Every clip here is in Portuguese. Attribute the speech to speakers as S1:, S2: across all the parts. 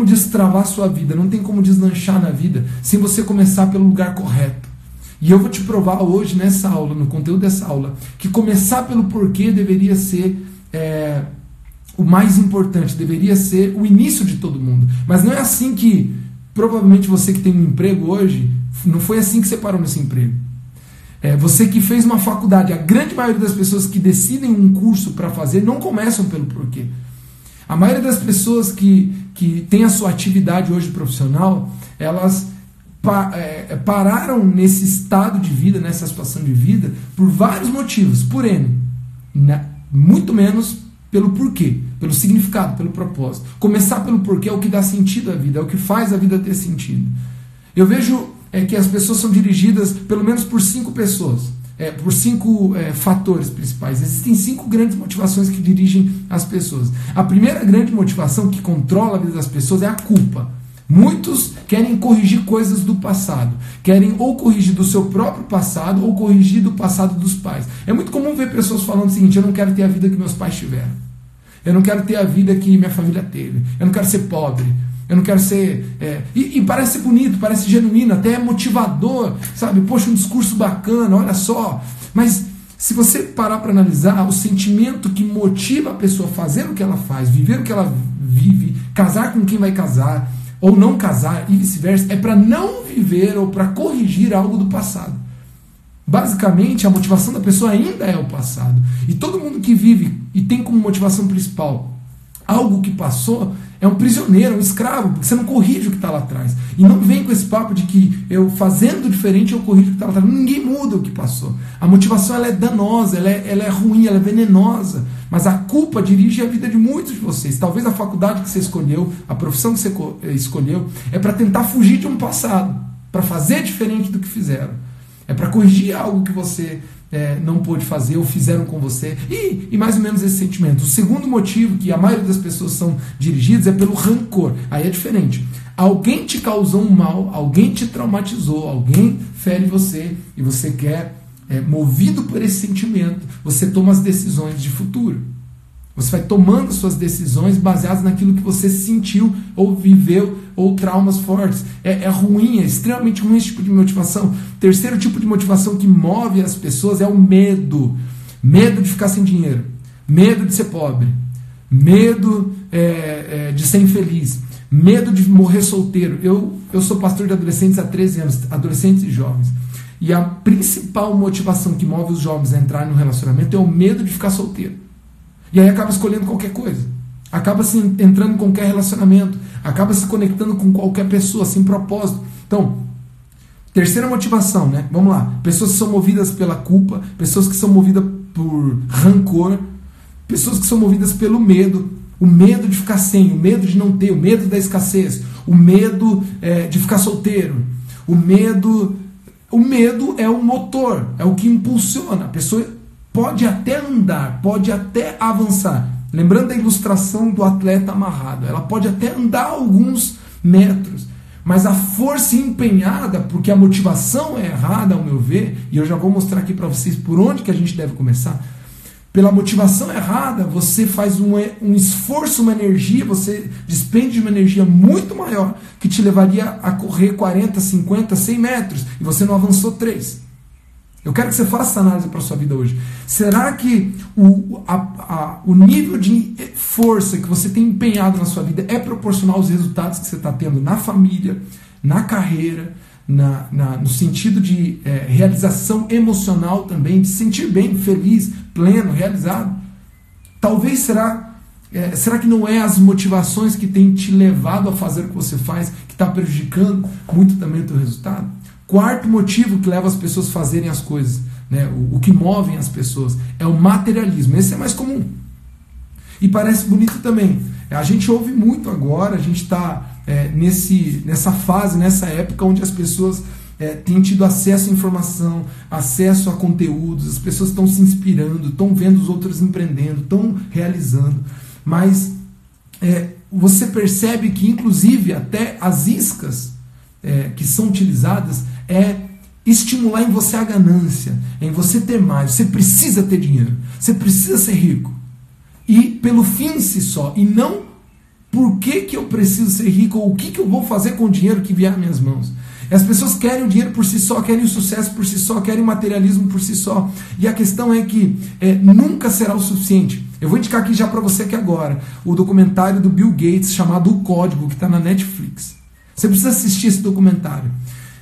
S1: como destravar sua vida, não tem como deslanchar na vida sem você começar pelo lugar correto. E eu vou te provar hoje nessa aula, no conteúdo dessa aula, que começar pelo porquê deveria ser é, o mais importante, deveria ser o início de todo mundo. Mas não é assim que, provavelmente você que tem um emprego hoje, não foi assim que você parou nesse emprego. É, você que fez uma faculdade, a grande maioria das pessoas que decidem um curso para fazer não começam pelo porquê. A maioria das pessoas que, que tem a sua atividade hoje profissional, elas pa, é, é, pararam nesse estado de vida, nessa situação de vida, por vários motivos, por N. Né? Muito menos pelo porquê, pelo significado, pelo propósito. Começar pelo porquê é o que dá sentido à vida, é o que faz a vida ter sentido. Eu vejo é, que as pessoas são dirigidas pelo menos por cinco pessoas, é, por cinco é, fatores principais. Existem cinco grandes motivações que dirigem as pessoas. A primeira grande motivação que controla a vida das pessoas é a culpa. Muitos querem corrigir coisas do passado. Querem ou corrigir do seu próprio passado ou corrigir do passado dos pais. É muito comum ver pessoas falando o seguinte: eu não quero ter a vida que meus pais tiveram. Eu não quero ter a vida que minha família teve. Eu não quero ser pobre. Eu não quero ser. É... E, e, parece bonito, parece genuíno, até é motivador, sabe? Poxa, um discurso bacana, olha só. Mas se você parar para analisar, o sentimento que motiva a pessoa a fazer o que ela faz, viver o que ela vive, casar com quem vai casar, ou não casar e vice-versa, é para não viver ou para corrigir algo do passado. Basicamente, a motivação da pessoa ainda é o passado. E todo mundo que vive e tem como motivação principal algo que passou é um prisioneiro, um escravo, porque você não corrige o que está lá atrás. E não vem com esse papo de que eu fazendo diferente eu corrijo o que está lá atrás. Ninguém muda o que passou. A motivação ela é danosa, ela é, ela é ruim, ela é venenosa. Mas a culpa dirige a vida de muitos de vocês. Talvez a faculdade que você escolheu, a profissão que você eh, escolheu, é para tentar fugir de um passado, para fazer diferente do que fizeram. É para corrigir algo que você é, não pôde fazer ou fizeram com você. E, e mais ou menos esse sentimento. O segundo motivo que a maioria das pessoas são dirigidas é pelo rancor. Aí é diferente. Alguém te causou um mal, alguém te traumatizou, alguém fere você e você quer, é, movido por esse sentimento, você toma as decisões de futuro. Você vai tomando suas decisões baseadas naquilo que você sentiu ou viveu ou traumas fortes. É, é, ruim, é extremamente ruim esse tipo de motivação. Terceiro tipo de motivação que move as pessoas é o medo. Medo de ficar sem dinheiro, medo de ser pobre, medo é, é, de ser infeliz, medo de morrer solteiro. Eu, eu sou pastor de adolescentes há 13 anos, adolescentes e jovens. E a principal motivação que move os jovens a entrar no relacionamento é o medo de ficar solteiro. E aí acaba escolhendo qualquer coisa. Acaba se entrando em qualquer relacionamento. Acaba se conectando com qualquer pessoa, sem propósito. Então, terceira motivação, né? Vamos lá. Pessoas que são movidas pela culpa, pessoas que são movidas por rancor, pessoas que são movidas pelo medo. O medo de ficar sem, o medo de não ter, o medo da escassez, o medo é, de ficar solteiro, o medo. O medo é o motor, é o que impulsiona. A pessoa pode até andar, pode até avançar. Lembrando da ilustração do atleta amarrado, ela pode até andar alguns metros, mas a força empenhada, porque a motivação é errada, ao meu ver, e eu já vou mostrar aqui para vocês por onde que a gente deve começar. Pela motivação errada, você faz um, um esforço, uma energia, você despende uma energia muito maior que te levaria a correr 40, 50, 100 metros e você não avançou 3. Eu quero que você faça essa análise para a sua vida hoje. Será que o, a, a, o nível de força que você tem empenhado na sua vida é proporcional aos resultados que você está tendo na família, na carreira, na, na, no sentido de é, realização emocional também, de se sentir bem, feliz, pleno, realizado? Talvez será, é, será que não é as motivações que têm te levado a fazer o que você faz que está prejudicando muito também o teu resultado? Quarto motivo que leva as pessoas a fazerem as coisas, né? o, o que move as pessoas, é o materialismo. Esse é mais comum. E parece bonito também. A gente ouve muito agora, a gente está é, nesse, nessa fase, nessa época onde as pessoas é, têm tido acesso à informação, acesso a conteúdos, as pessoas estão se inspirando, estão vendo os outros empreendendo, estão realizando. Mas é, você percebe que, inclusive, até as iscas é, que são utilizadas, é estimular em você a ganância, em você ter mais. Você precisa ter dinheiro, você precisa ser rico. E pelo fim em si só, e não Por que, que eu preciso ser rico? Ou o que, que eu vou fazer com o dinheiro que vier às minhas mãos? As pessoas querem o dinheiro por si só, querem o sucesso por si só, querem o materialismo por si só. E a questão é que é, nunca será o suficiente. Eu vou indicar aqui já para você que agora o documentário do Bill Gates chamado O Código, que está na Netflix. Você precisa assistir esse documentário.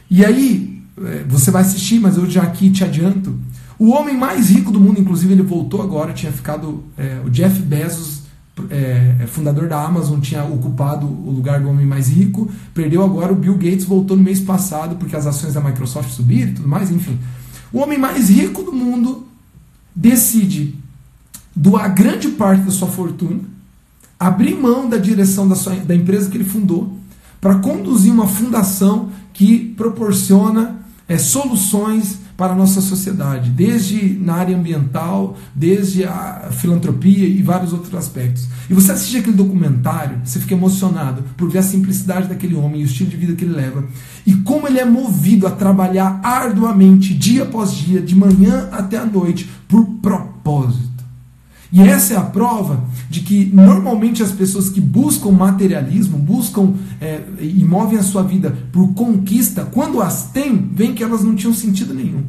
S1: E aí, é, você vai assistir, mas eu já aqui te adianto. O homem mais rico do mundo, inclusive, ele voltou agora, tinha ficado. É, o Jeff Bezos é, é, fundador da Amazon, tinha ocupado o lugar do homem mais rico, perdeu agora. O Bill Gates voltou no mês passado porque as ações da Microsoft subiram e tudo mais, enfim. O homem mais rico do mundo decide doar grande parte da sua fortuna, abrir mão da direção da, sua, da empresa que ele fundou, para conduzir uma fundação que proporciona é, soluções para a nossa sociedade, desde na área ambiental, desde a filantropia e vários outros aspectos. E você assiste aquele documentário, você fica emocionado por ver a simplicidade daquele homem e o estilo de vida que ele leva, e como ele é movido a trabalhar arduamente, dia após dia, de manhã até a noite, por propósito. E essa é a prova de que normalmente as pessoas que buscam materialismo, buscam é, e movem a sua vida por conquista, quando as têm, vem que elas não tinham sentido nenhum.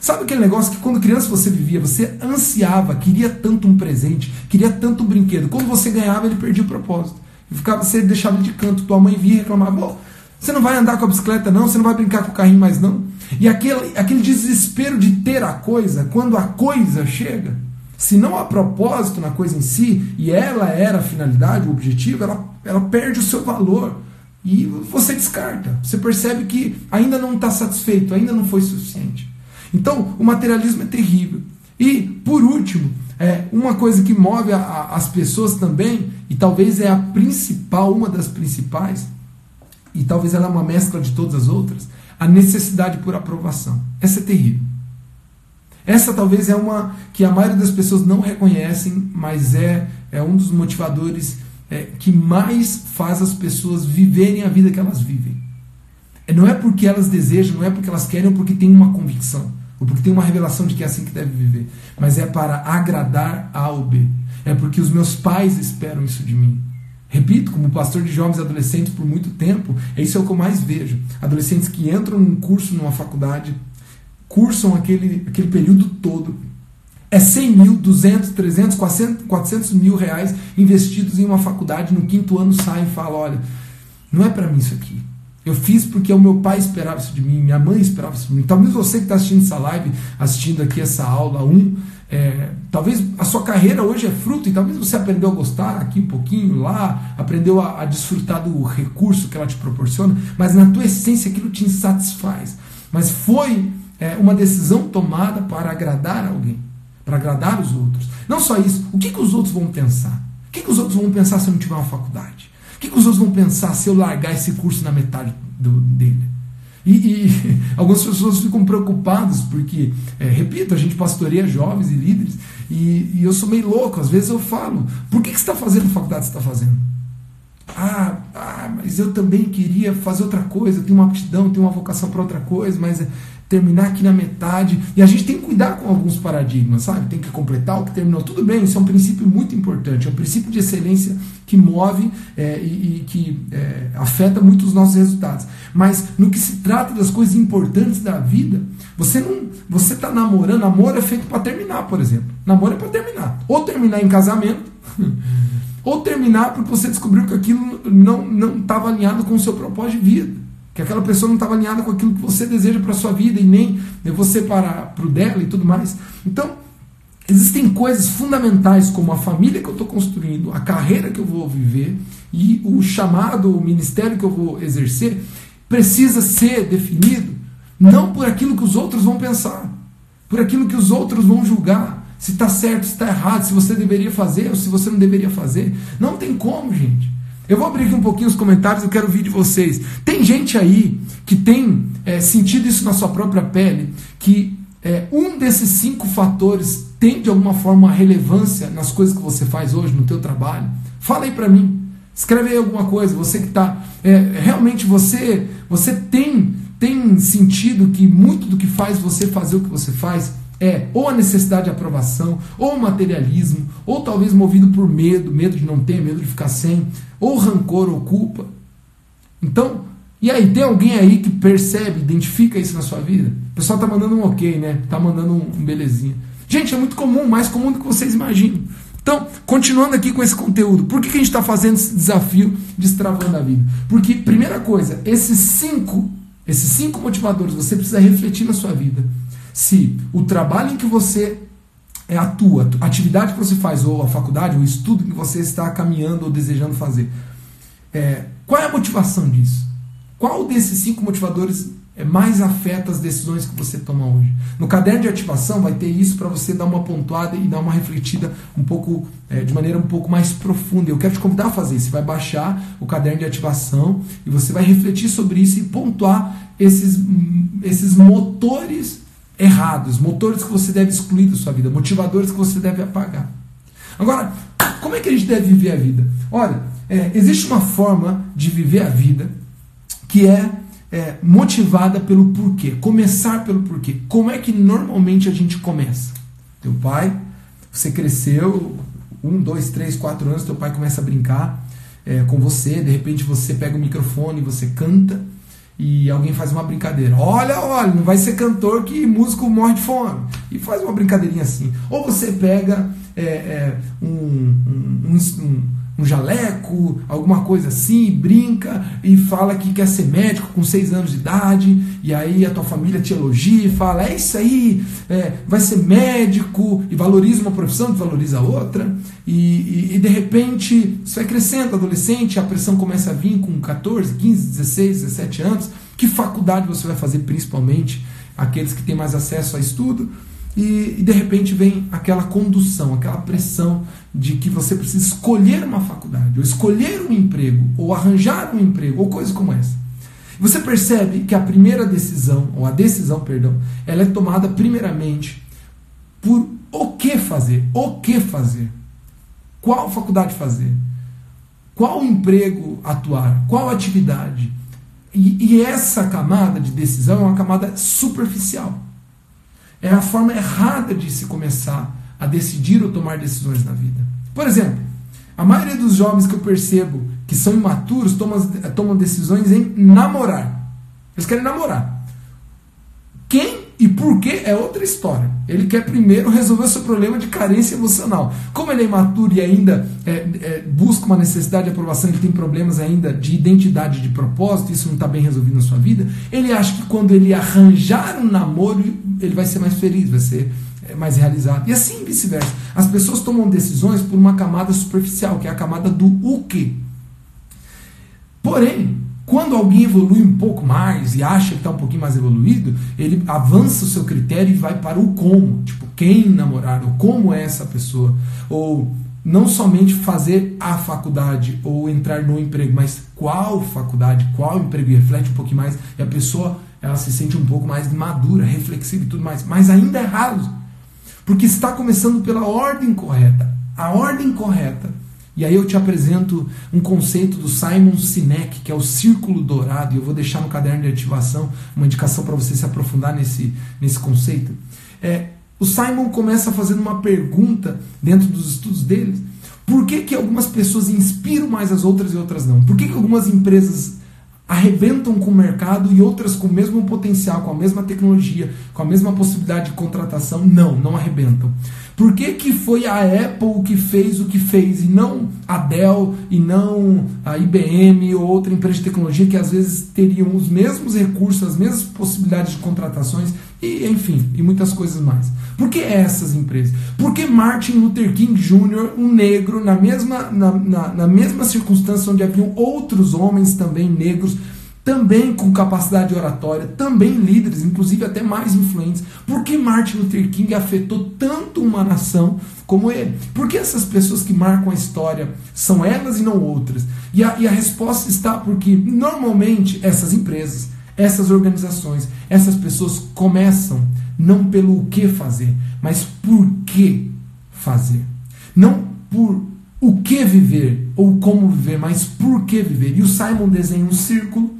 S1: Sabe aquele negócio que quando criança você vivia, você ansiava, queria tanto um presente, queria tanto um brinquedo. Quando você ganhava, ele perdia o propósito. Ficava, você deixava ele de canto, tua mãe via e reclamava: você não vai andar com a bicicleta, não, você não vai brincar com o carrinho mais, não. E aquele, aquele desespero de ter a coisa, quando a coisa chega, se não há propósito na coisa em si, e ela era a finalidade, o objetivo, ela, ela perde o seu valor. E você descarta. Você percebe que ainda não está satisfeito, ainda não foi suficiente. Então, o materialismo é terrível. E, por último, é, uma coisa que move a, a, as pessoas também, e talvez é a principal, uma das principais, e talvez ela é uma mescla de todas as outras, a necessidade por aprovação. Essa é terrível. Essa talvez é uma que a maioria das pessoas não reconhecem, mas é, é um dos motivadores é, que mais faz as pessoas viverem a vida que elas vivem. É, não é porque elas desejam, não é porque elas querem, ou porque tem uma convicção, ou porque tem uma revelação de que é assim que deve viver, mas é para agradar A ou B. É porque os meus pais esperam isso de mim. Repito, como pastor de jovens e adolescentes por muito tempo, é isso é o que eu mais vejo. Adolescentes que entram num curso numa faculdade, cursam aquele, aquele período todo. É 100 mil, 200, 300, 400, 400 mil reais investidos em uma faculdade, no quinto ano saem e falam, olha, não é para mim isso aqui. Eu fiz porque o meu pai esperava isso de mim, minha mãe esperava isso de mim. Talvez você que está assistindo essa live, assistindo aqui essa aula 1, é, talvez a sua carreira hoje é fruto e talvez você aprendeu a gostar aqui um pouquinho, lá, aprendeu a, a desfrutar do recurso que ela te proporciona, mas na tua essência aquilo te insatisfaz. Mas foi é, uma decisão tomada para agradar alguém, para agradar os outros. Não só isso, o que, que os outros vão pensar? O que, que os outros vão pensar se eu não tiver uma faculdade? O que, que os outros vão pensar se eu largar esse curso na metade do, dele? E, e, algumas pessoas ficam preocupadas porque, é, repito, a gente pastoreia jovens e líderes e, e, eu sou meio louco. Às vezes eu falo: por que, que você está fazendo faculdade que você está fazendo? Ah, ah, mas eu também queria fazer outra coisa, tenho uma aptidão, tenho uma vocação para outra coisa, mas terminar aqui na metade. E a gente tem que cuidar com alguns paradigmas, sabe? Tem que completar o que terminou. Tudo bem, isso é um princípio muito importante, é um princípio de excelência que move é, e, e, que é, afeta muito os nossos resultados. Mas no que se trata das coisas importantes da vida, você não, você está namorando, namoro é feito para terminar, por exemplo. Namoro é para terminar. Ou terminar em casamento, ou terminar porque você descobriu que aquilo não estava alinhado com o seu propósito de vida que aquela pessoa não estava alinhada com aquilo que você deseja para a sua vida e nem você para, para o dela e tudo mais. Então, existem coisas fundamentais como a família que eu estou construindo, a carreira que eu vou viver e o chamado, o ministério que eu vou exercer, precisa ser definido não por aquilo que os outros vão pensar, por aquilo que os outros vão julgar, se está certo, se está errado, se você deveria fazer ou se você não deveria fazer. Não tem como, gente. Eu vou abrir aqui um pouquinho os comentários, eu quero ouvir de vocês. Tem gente aí que tem é, sentido isso na sua própria pele, que é, um desses cinco fatores tem de alguma forma relevância nas coisas que você faz hoje, no teu trabalho? Fala aí para mim. Escreve aí alguma coisa. Você que está... É, realmente você, você tem, tem sentido que muito do que faz você fazer o que você faz é ou a necessidade de aprovação, ou materialismo, ou talvez movido por medo, medo de não ter, medo de ficar sem, ou rancor ou culpa. Então, e aí, tem alguém aí que percebe, identifica isso na sua vida? O pessoal tá mandando um ok, né? Tá mandando um belezinha. Gente, é muito comum, mais comum do que vocês imaginam. Então, continuando aqui com esse conteúdo, por que, que a gente está fazendo esse desafio destravando a vida? Porque, primeira coisa, esses cinco, esses cinco motivadores, você precisa refletir na sua vida. Se o trabalho em que você é, atua, a atividade que você faz, ou a faculdade, ou o estudo que você está caminhando ou desejando fazer, é, qual é a motivação disso? Qual desses cinco motivadores é, mais afeta as decisões que você toma hoje. No caderno de ativação vai ter isso para você dar uma pontuada e dar uma refletida um pouco é, de maneira um pouco mais profunda. Eu quero te convidar a fazer isso. Você vai baixar o caderno de ativação e você vai refletir sobre isso e pontuar esses, esses motores errados, motores que você deve excluir da sua vida, motivadores que você deve apagar. Agora, como é que a gente deve viver a vida? Olha, é, existe uma forma de viver a vida que é é, motivada pelo porquê. Começar pelo porquê. Como é que normalmente a gente começa? Teu pai, você cresceu, um, dois, três, quatro anos, teu pai começa a brincar é, com você, de repente você pega o microfone, você canta e alguém faz uma brincadeira. Olha, olha, não vai ser cantor que músico morre de fome. E faz uma brincadeirinha assim. Ou você pega é, é, um, um, um, um jaleco, alguma coisa assim, brinca e fala que quer ser médico com seis anos de idade, e aí a tua família te elogia e fala: é isso aí, é, vai ser médico, e valoriza uma profissão, valoriza a outra, e, e, e, de repente você vai crescendo, adolescente, a pressão começa a vir com 14, 15, 16, 17 anos. Que faculdade você vai fazer, principalmente aqueles que têm mais acesso a estudo? E, e, de repente vem aquela condução, aquela pressão de que você precisa escolher uma faculdade, ou escolher um emprego, ou arranjar um emprego, ou coisas como essa. Você percebe que a primeira decisão, ou a decisão, perdão, ela é tomada primeiramente por o que fazer, o que fazer, qual faculdade fazer, qual emprego atuar, qual atividade. E, e essa camada de decisão é uma camada superficial. É a forma errada de se começar a decidir ou tomar decisões na vida. Por exemplo, a maioria dos jovens que eu percebo que são imaturos tomam, tomam decisões em namorar. Eles querem namorar. Quem e por que é outra história. Ele quer primeiro resolver o seu problema de carência emocional. Como ele é imaturo e ainda é, é, busca uma necessidade de aprovação, ele tem problemas ainda de identidade, de propósito, isso não está bem resolvido na sua vida, ele acha que quando ele arranjar um namoro, ele vai ser mais feliz, vai ser é, mais realizado. E assim vice-versa. As pessoas tomam decisões por uma camada superficial, que é a camada do o que. Porém, quando alguém evolui um pouco mais e acha que está um pouquinho mais evoluído, ele avança o seu critério e vai para o como. Tipo, quem namorar, ou como é essa pessoa. Ou não somente fazer a faculdade ou entrar no emprego, mas qual faculdade, qual emprego, e reflete um pouquinho mais. E a pessoa ela se sente um pouco mais madura, reflexiva e tudo mais. Mas ainda é raro. Porque está começando pela ordem correta. A ordem correta e aí eu te apresento um conceito do Simon Sinek, que é o círculo dourado, e eu vou deixar no caderno de ativação uma indicação para você se aprofundar nesse, nesse conceito. É, o Simon começa fazendo uma pergunta dentro dos estudos dele. Por que, que algumas pessoas inspiram mais as outras e outras não? Por que, que algumas empresas arrebentam com o mercado e outras com o mesmo potencial, com a mesma tecnologia, com a mesma possibilidade de contratação, não, não arrebentam. Por que, que foi a Apple que fez o que fez e não a Dell e não a IBM ou outra empresa de tecnologia que às vezes teriam os mesmos recursos, as mesmas possibilidades de contratações e enfim, e muitas coisas mais. Por que essas empresas? Porque Martin Luther King Jr., um negro, na mesma, na, na, na mesma circunstância onde haviam outros homens também negros, também com capacidade oratória, também líderes, inclusive até mais influentes. Por que Martin Luther King afetou tanto uma nação como ele? Por que essas pessoas que marcam a história são elas e não outras? E a, e a resposta está porque normalmente essas empresas, essas organizações, essas pessoas começam não pelo que fazer, mas por que fazer. Não por o que viver ou como viver, mas por que viver. E o Simon desenha um círculo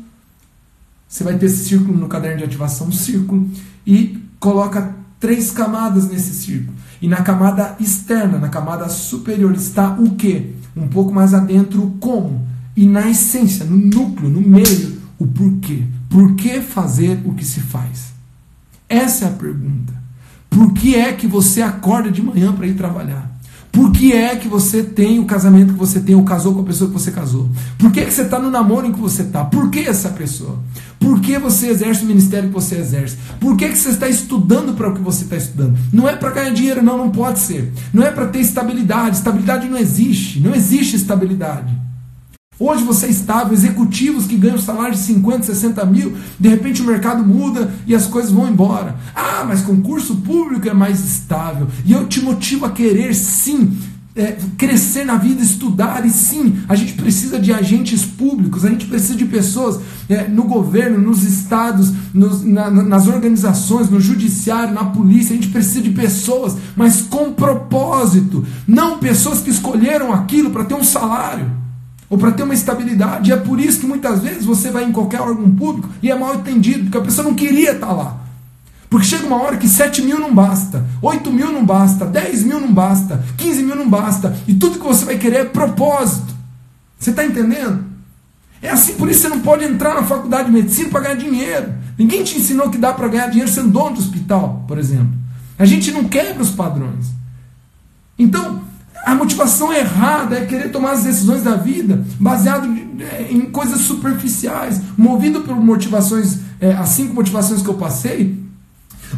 S1: você vai ter esse círculo no caderno de ativação, um círculo, e coloca três camadas nesse círculo. E na camada externa, na camada superior, está o que? Um pouco mais adentro, o como. E na essência, no núcleo, no meio, o porquê. Por que fazer o que se faz? Essa é a pergunta. Por que é que você acorda de manhã para ir trabalhar? Por que é que você tem o casamento que você tem, ou casou com a pessoa que você casou? Por que, é que você está no namoro em que você está? Por que essa pessoa? Por que você exerce o ministério que você exerce? Por que, que você está estudando para o que você está estudando? Não é para ganhar dinheiro, não, não pode ser. Não é para ter estabilidade. Estabilidade não existe. Não existe estabilidade. Hoje você é estável, executivos que ganham salário de 50, 60 mil, de repente o mercado muda e as coisas vão embora. Ah, mas concurso público é mais estável. E eu te motivo a querer sim é, crescer na vida, estudar, e sim, a gente precisa de agentes públicos, a gente precisa de pessoas é, no governo, nos estados, nos, na, nas organizações, no judiciário, na polícia, a gente precisa de pessoas, mas com propósito, não pessoas que escolheram aquilo para ter um salário ou para ter uma estabilidade. E é por isso que muitas vezes você vai em qualquer órgão público e é mal entendido, porque a pessoa não queria estar lá. Porque chega uma hora que 7 mil não basta, 8 mil não basta, 10 mil não basta, 15 mil não basta, e tudo que você vai querer é propósito. Você está entendendo? É assim, por isso você não pode entrar na faculdade de medicina para ganhar dinheiro. Ninguém te ensinou que dá para ganhar dinheiro sendo dono do hospital, por exemplo. A gente não quebra os padrões. Então, a motivação errada é querer tomar as decisões da vida baseado é, em coisas superficiais, movido por motivações, é, as cinco motivações que eu passei,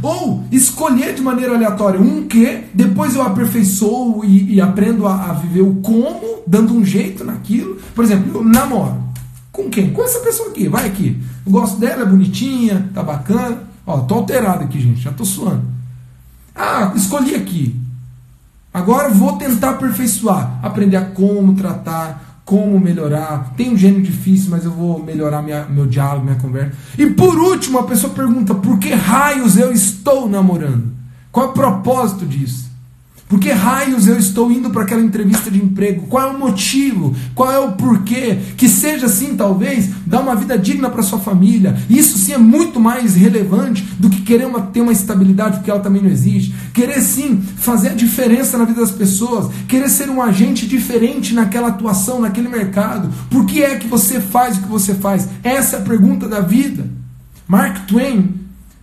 S1: ou escolher de maneira aleatória um que, depois eu aperfeiçoo e, e aprendo a, a, viver o como, dando um jeito naquilo. Por exemplo, eu namoro. Com quem? Com essa pessoa aqui, vai aqui. Eu gosto dela, é bonitinha, tá bacana. Ó, tô alterado aqui, gente, já tô suando. Ah, escolhi aqui. Agora vou tentar aperfeiçoar, aprender a como tratar, como melhorar. Tem um gênio difícil, mas eu vou melhorar minha, meu diálogo, minha conversa. E por último, a pessoa pergunta: por que raios eu estou namorando? Qual é o propósito disso? Por que raios eu estou indo para aquela entrevista de emprego? Qual é o motivo? Qual é o porquê? Que seja assim, talvez, dar uma vida digna para sua família. Isso sim é muito mais relevante do que querer uma, ter uma estabilidade, porque ela também não existe. Querer sim fazer a diferença na vida das pessoas. Querer ser um agente diferente naquela atuação, naquele mercado. Por que é que você faz o que você faz? Essa é a pergunta da vida. Mark Twain,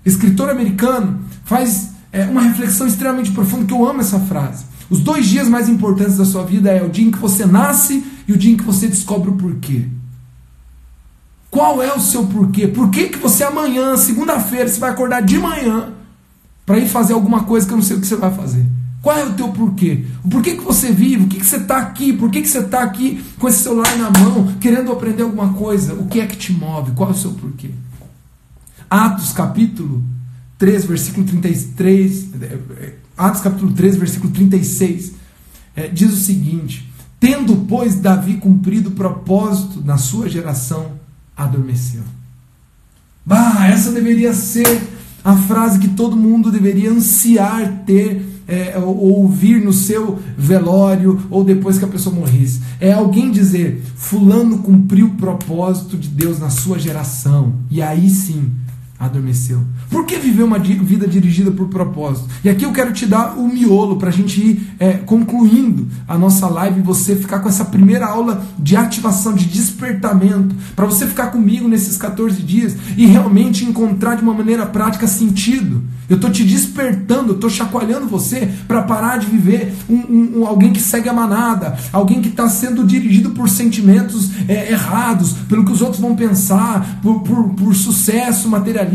S1: escritor americano, faz é uma reflexão extremamente profunda que eu amo essa frase. Os dois dias mais importantes da sua vida é o dia em que você nasce e o dia em que você descobre o porquê. Qual é o seu porquê? Por que, que você amanhã, segunda-feira, você vai acordar de manhã para ir fazer alguma coisa que eu não sei o que você vai fazer? Qual é o teu porquê? O porquê que você vive? O que, que você está aqui? Por que, que você está aqui com esse celular na mão, querendo aprender alguma coisa? O que é que te move? Qual é o seu porquê? Atos capítulo 3, versículo 33, Atos capítulo 3, versículo 36, é, diz o seguinte: Tendo, pois, Davi cumprido o propósito na sua geração, adormeceu. Bah, essa deveria ser a frase que todo mundo deveria ansiar ter é, ou ouvir no seu velório ou depois que a pessoa morresse. É alguém dizer: Fulano cumpriu o propósito de Deus na sua geração. E aí sim adormeceu. Por que viver uma vida dirigida por propósito? E aqui eu quero te dar o miolo para a gente ir é, concluindo a nossa live e você ficar com essa primeira aula de ativação, de despertamento, para você ficar comigo nesses 14 dias e realmente encontrar de uma maneira prática sentido. Eu estou te despertando, eu estou chacoalhando você para parar de viver um, um, um, alguém que segue a manada, alguém que está sendo dirigido por sentimentos é, errados, pelo que os outros vão pensar, por, por, por sucesso materialista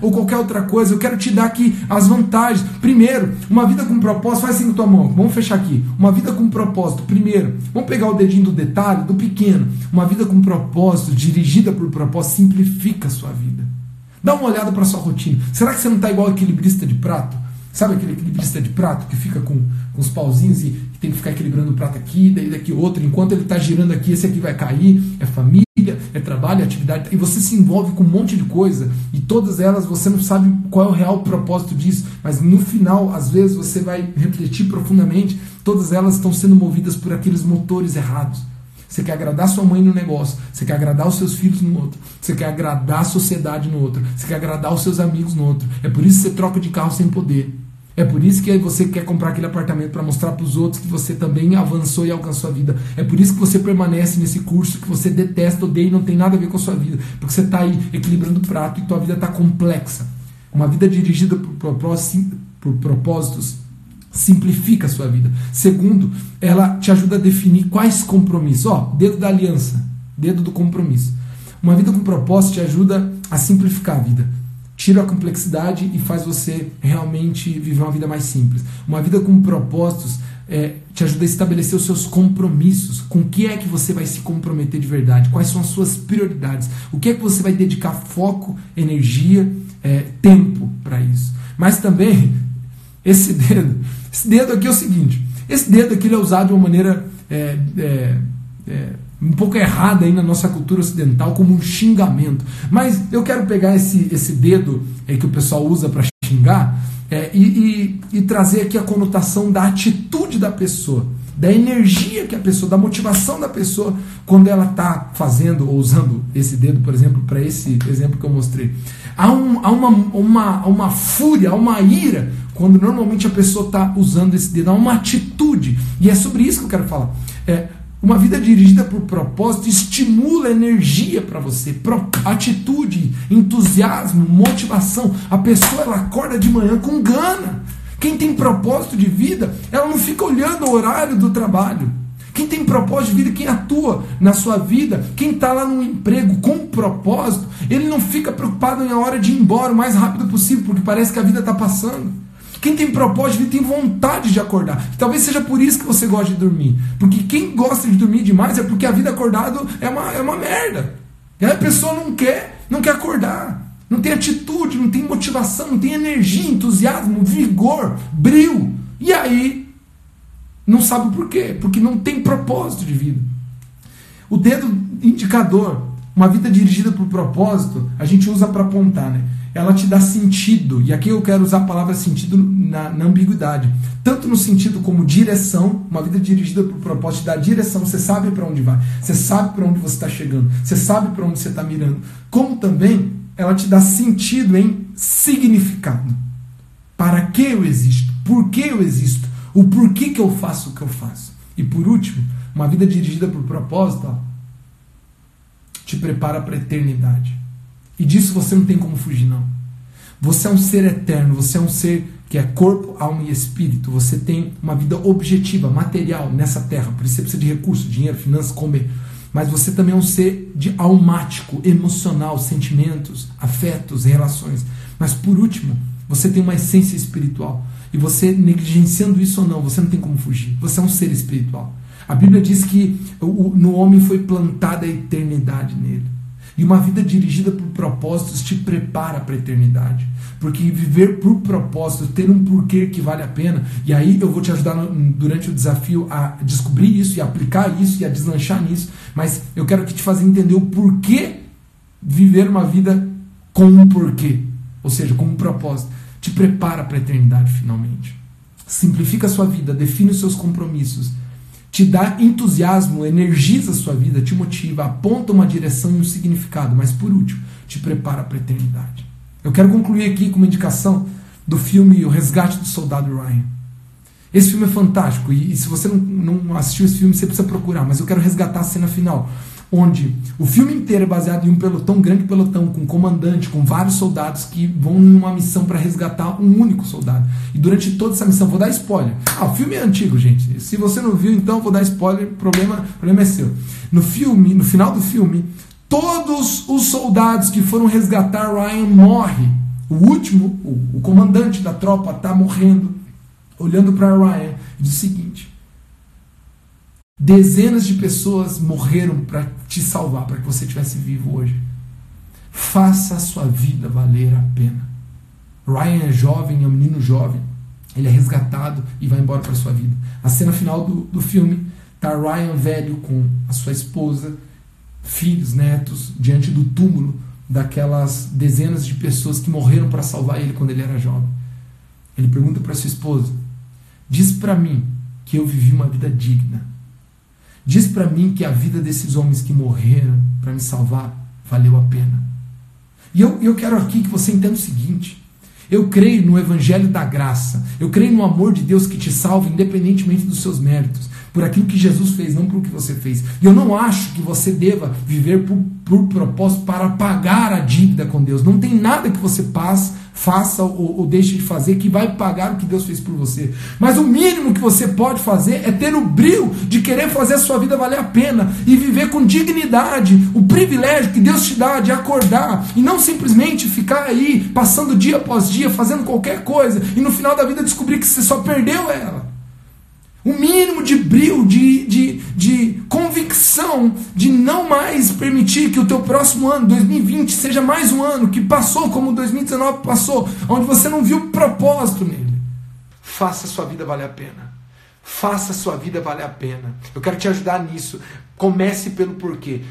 S1: ou qualquer outra coisa. Eu quero te dar aqui as vantagens. Primeiro, uma vida com propósito, faz assim com tua mão, vamos fechar aqui. Uma vida com propósito. Primeiro, vamos pegar o dedinho do detalhe, do pequeno. Uma vida com propósito, dirigida por propósito, simplifica a sua vida. Dá uma olhada para sua rotina. Será que você não está igual equilibrista de prato? Sabe aquele equilibrista de prato que fica com, com os pauzinhos e tem que ficar equilibrando o prato aqui, daí daqui outro, enquanto ele está girando aqui, esse aqui vai cair. É família, é trabalho, é atividade. E você se envolve com um monte de coisa e todas elas você não sabe qual é o real propósito disso, mas no final, às vezes, você vai refletir profundamente, todas elas estão sendo movidas por aqueles motores errados. você quer agradar sua mãe no negócio, você quer agradar os seus filhos no outro, você quer agradar a sociedade no outro, você quer agradar os seus amigos no outro. É por isso que você troca de carro sem poder. É por isso que você quer comprar aquele apartamento para mostrar para os outros que você também avançou e alcançou a vida. É por isso que você permanece nesse curso que você detesta, odeia e não tem nada a ver com a sua vida. Porque você está aí equilibrando o prato e tua vida está complexa. Uma vida dirigida por, por propósitos simplifica a sua vida. Segundo, ela te ajuda a definir quais compromissos. Ó, dedo da aliança, dedo do compromisso. Uma vida com propósito te ajuda a simplificar a vida tira a complexidade e faz você realmente viver uma vida mais simples. Uma vida com propósitos é, te ajuda a estabelecer os seus compromissos. Com o que é que você vai se comprometer de verdade? Quais são as suas prioridades? O que é que você vai dedicar foco, energia, é, tempo para isso? Mas também, esse dedo, esse dedo aqui é o seguinte: esse dedo aqui é usado de uma maneira é, é, é um pouco errada aí na nossa cultura ocidental como um xingamento. Mas eu quero pegar esse, esse dedo é, que o pessoal usa para xingar é, e, e, e trazer aqui a conotação da atitude da pessoa, da energia que a pessoa, da motivação da pessoa quando ela está fazendo ou usando esse dedo, por exemplo, para esse exemplo que eu mostrei. Há, um, há uma, uma, uma fúria, há uma ira quando normalmente a pessoa está usando esse dedo, há uma atitude. E é sobre isso que eu quero falar. É, uma vida dirigida por propósito estimula energia para você, atitude, entusiasmo, motivação. A pessoa ela acorda de manhã com gana. Quem tem propósito de vida, ela não fica olhando o horário do trabalho. Quem tem propósito de vida, quem atua na sua vida, quem está lá num emprego com propósito, ele não fica preocupado em a hora de ir embora o mais rápido possível, porque parece que a vida está passando. Quem tem propósito tem vontade de acordar. Talvez seja por isso que você gosta de dormir. Porque quem gosta de dormir demais é porque a vida acordado é uma, é uma merda. E a pessoa não quer, não quer acordar. Não tem atitude, não tem motivação, não tem energia, entusiasmo, vigor, brilho. E aí, não sabe por quê? Porque não tem propósito de vida. O dedo indicador, uma vida dirigida por propósito, a gente usa para apontar, né? Ela te dá sentido. E aqui eu quero usar a palavra sentido na, na, ambiguidade. Tanto no sentido como direção, uma vida dirigida por propósito te dá direção, você sabe para onde vai, você sabe para onde você está chegando, você sabe para onde você está mirando. Como também ela te dá sentido em significado. Para que eu existo? Por que eu existo? O porquê que eu faço o que eu faço? E por último, uma vida dirigida por propósito ó, te prepara para a eternidade. E disso você não tem como fugir, não. Você é um ser eterno, você é um ser que é corpo, alma e espírito. Você tem uma vida objetiva, material nessa terra. Por isso você precisa de recursos, dinheiro, finanças, comer. Mas você também é um ser de almático, emocional, sentimentos, afetos, relações. Mas por último, você tem uma essência espiritual. E você, negligenciando isso ou não, você não tem como fugir. Você é um ser espiritual. A Bíblia diz que no homem foi plantada a eternidade nele. E uma vida dirigida por propósitos te prepara para a eternidade. Porque viver por propósito, ter um porquê que vale a pena, e aí eu vou te ajudar no, durante o desafio a descobrir isso e aplicar isso e a deslanchar nisso, mas eu quero que te faça entender o porquê viver uma vida com um porquê, ou seja, com um propósito. Te prepara para a eternidade finalmente. Simplifica a sua vida, define os seus compromissos te dá entusiasmo, energiza a sua vida, te motiva, aponta uma direção e um significado, mas por último, te prepara para a eternidade. Eu quero concluir aqui com uma indicação do filme O Resgate do Soldado Ryan. Esse filme é fantástico e, e se você não, não assistiu esse filme, você precisa procurar, mas eu quero resgatar a cena final onde o filme inteiro é baseado em um pelotão, grande pelotão, com um comandante, com vários soldados que vão numa missão para resgatar um único soldado. E durante toda essa missão, vou dar spoiler. Ah, o filme é antigo, gente. Se você não viu, então vou dar spoiler, problema, problema é seu. No filme, no final do filme, todos os soldados que foram resgatar Ryan morrem. O último, o, o comandante da tropa, está morrendo, olhando para Ryan e diz o seguinte: Dezenas de pessoas morreram para te salvar, para que você estivesse vivo hoje. Faça a sua vida valer a pena. Ryan é jovem, é um menino jovem. Ele é resgatado e vai embora para sua vida. A cena final do, do filme está Ryan velho com a sua esposa, filhos, netos, diante do túmulo daquelas dezenas de pessoas que morreram para salvar ele quando ele era jovem. Ele pergunta para sua esposa: Diz para mim que eu vivi uma vida digna Diz para mim que a vida desses homens que morreram para me salvar valeu a pena. E eu, eu quero aqui que você entenda o seguinte: eu creio no Evangelho da graça, eu creio no amor de Deus que te salva, independentemente dos seus méritos, por aquilo que Jesus fez, não por o que você fez. E eu não acho que você deva viver por, por propósito para pagar a dívida com Deus. Não tem nada que você passe faça ou, ou, deixe de fazer que vai pagar o que Deus fez por você. Mas o mínimo que você pode fazer é ter o brilho de querer fazer a sua vida valer a pena e viver com dignidade o privilégio que Deus te dá de acordar e não simplesmente ficar aí passando dia após dia fazendo qualquer coisa e no final da vida descobrir que você só perdeu ela. O mínimo de brilho, de, de, de convicção de não mais permitir que o teu próximo ano, 2020, seja mais um ano que passou como 2019 passou, onde você não viu propósito nele. Faça a sua vida valer a pena. Faça a sua vida valer a pena. Eu quero te ajudar nisso. Comece pelo porquê.